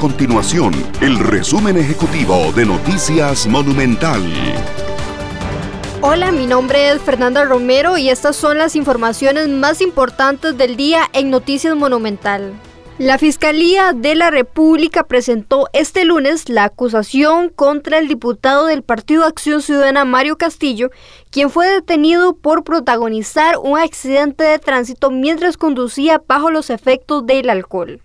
continuación el resumen ejecutivo de Noticias Monumental. Hola, mi nombre es Fernanda Romero y estas son las informaciones más importantes del día en Noticias Monumental. La Fiscalía de la República presentó este lunes la acusación contra el diputado del Partido Acción Ciudadana Mario Castillo, quien fue detenido por protagonizar un accidente de tránsito mientras conducía bajo los efectos del alcohol.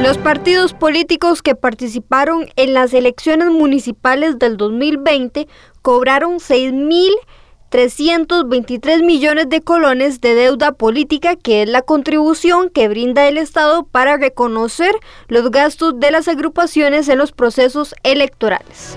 Los partidos políticos que participaron en las elecciones municipales del 2020 cobraron 6.000 323 millones de colones de deuda política, que es la contribución que brinda el Estado para reconocer los gastos de las agrupaciones en los procesos electorales.